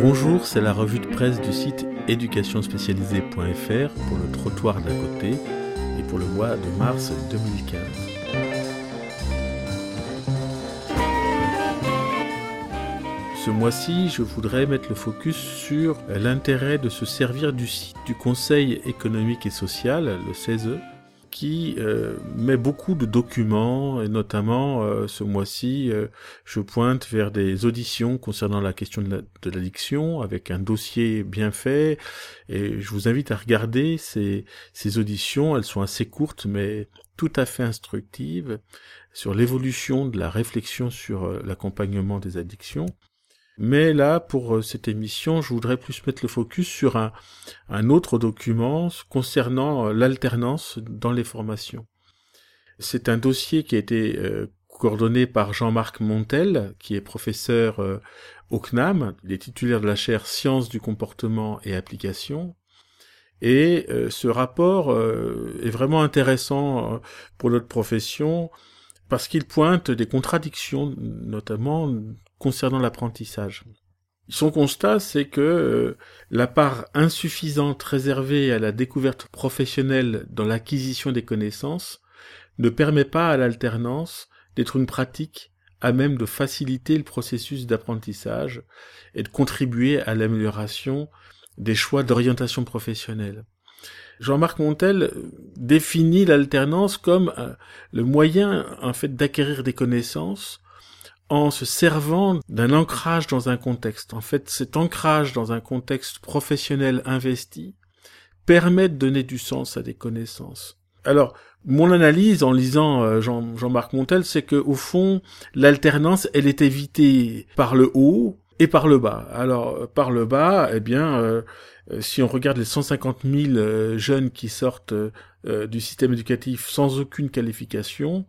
Bonjour, c'est la revue de presse du site éducationspécialisée.fr pour le trottoir d'à côté et pour le mois de mars 2015. Ce mois-ci, je voudrais mettre le focus sur l'intérêt de se servir du site du Conseil économique et social, le CESE, qui euh, met beaucoup de documents, et notamment euh, ce mois-ci, euh, je pointe vers des auditions concernant la question de l'addiction, avec un dossier bien fait, et je vous invite à regarder ces, ces auditions, elles sont assez courtes, mais tout à fait instructives, sur l'évolution de la réflexion sur l'accompagnement des addictions. Mais là, pour euh, cette émission, je voudrais plus mettre le focus sur un, autre document concernant euh, l'alternance dans les formations. C'est un dossier qui a été euh, coordonné par Jean-Marc Montel, qui est professeur au CNAM, il est titulaire de la chaire Sciences du comportement et application. Et ce rapport est vraiment intéressant pour notre profession parce qu'il pointe des contradictions, notamment concernant l'apprentissage. Son constat, c'est que euh, la part insuffisante réservée à la découverte professionnelle dans l'acquisition des connaissances ne permet pas à l'alternance d'être une pratique à même de faciliter le processus d'apprentissage et de contribuer à l'amélioration des choix d'orientation professionnelle. Jean-Marc Montel définit l'alternance comme euh, le moyen en fait d'acquérir des connaissances en se servant d'un ancrage dans un contexte. En fait, cet ancrage dans un contexte professionnel investi permet de donner du sens à des connaissances. Alors, mon analyse en lisant euh, Jean, Jean-Marc Montel, c'est que au fond, l'alternance, elle est évitée par le haut et par le bas. Alors, par le bas, eh bien, euh, euh, si on regarde les 150 000 jeunes qui sortent du système éducatif sans aucune qualification,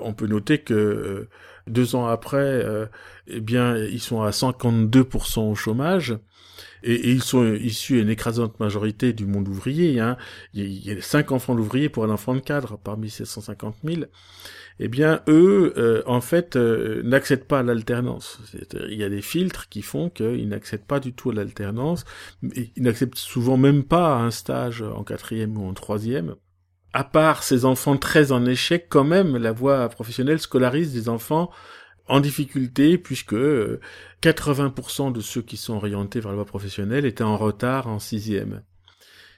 on peut noter que deux ans après, euh, eh bien, ils sont à 52% au chômage. Et, ils sont issus une écrasante majorité du monde ouvrier. Hein. Il, y a, cinq enfants d'ouvriers pour un enfant de cadre parmi ces 150 000. Eh bien, eux, euh, en fait, euh, n'accèdent pas à l'alternance. Il y a des filtres qui font qu'ils n'accèdent pas du tout à l'alternance. Ils n'acceptent souvent même pas un stage en quatrième ou en troisième à part ces enfants très en échec, quand même, la voie professionnelle scolarise des enfants en difficulté puisque 80% euh, de ceux qui sont orientés vers la voie professionnelle étaient en retard en sixième.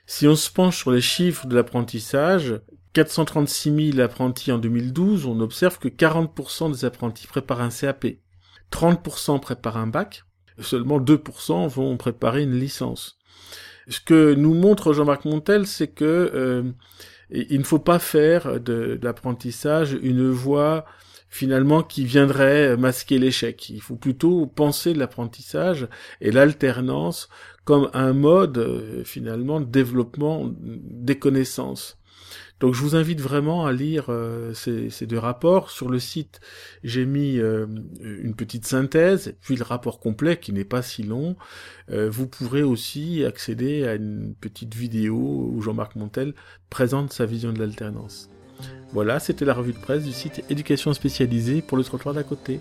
Si on se penche sur les chiffres de l'apprentissage, 436 000 apprentis en 2012, on observe que 40% des apprentis préparent un CAP, 30% préparent un bac, seulement 2% vont préparer une licence. Ce que nous montre Jean-Marc Montel, c'est que euh, il ne faut pas faire de, l'apprentissage une voie finalement qui viendrait masquer l'échec. Il faut plutôt penser l'apprentissage et l'alternance comme un mode euh, finalement de développement des connaissances. Donc je vous invite vraiment à lire euh, ces, deux rapports. Sur le site, j'ai mis euh, une petite synthèse, puis le rapport complet qui n'est pas si long. Euh, vous pourrez aussi accéder à une petite vidéo où Jean-Marc Montel présente sa vision de l'alternance. Voilà, c'était la revue de presse du site Éducation spécialisée pour le trottoir d'à côté.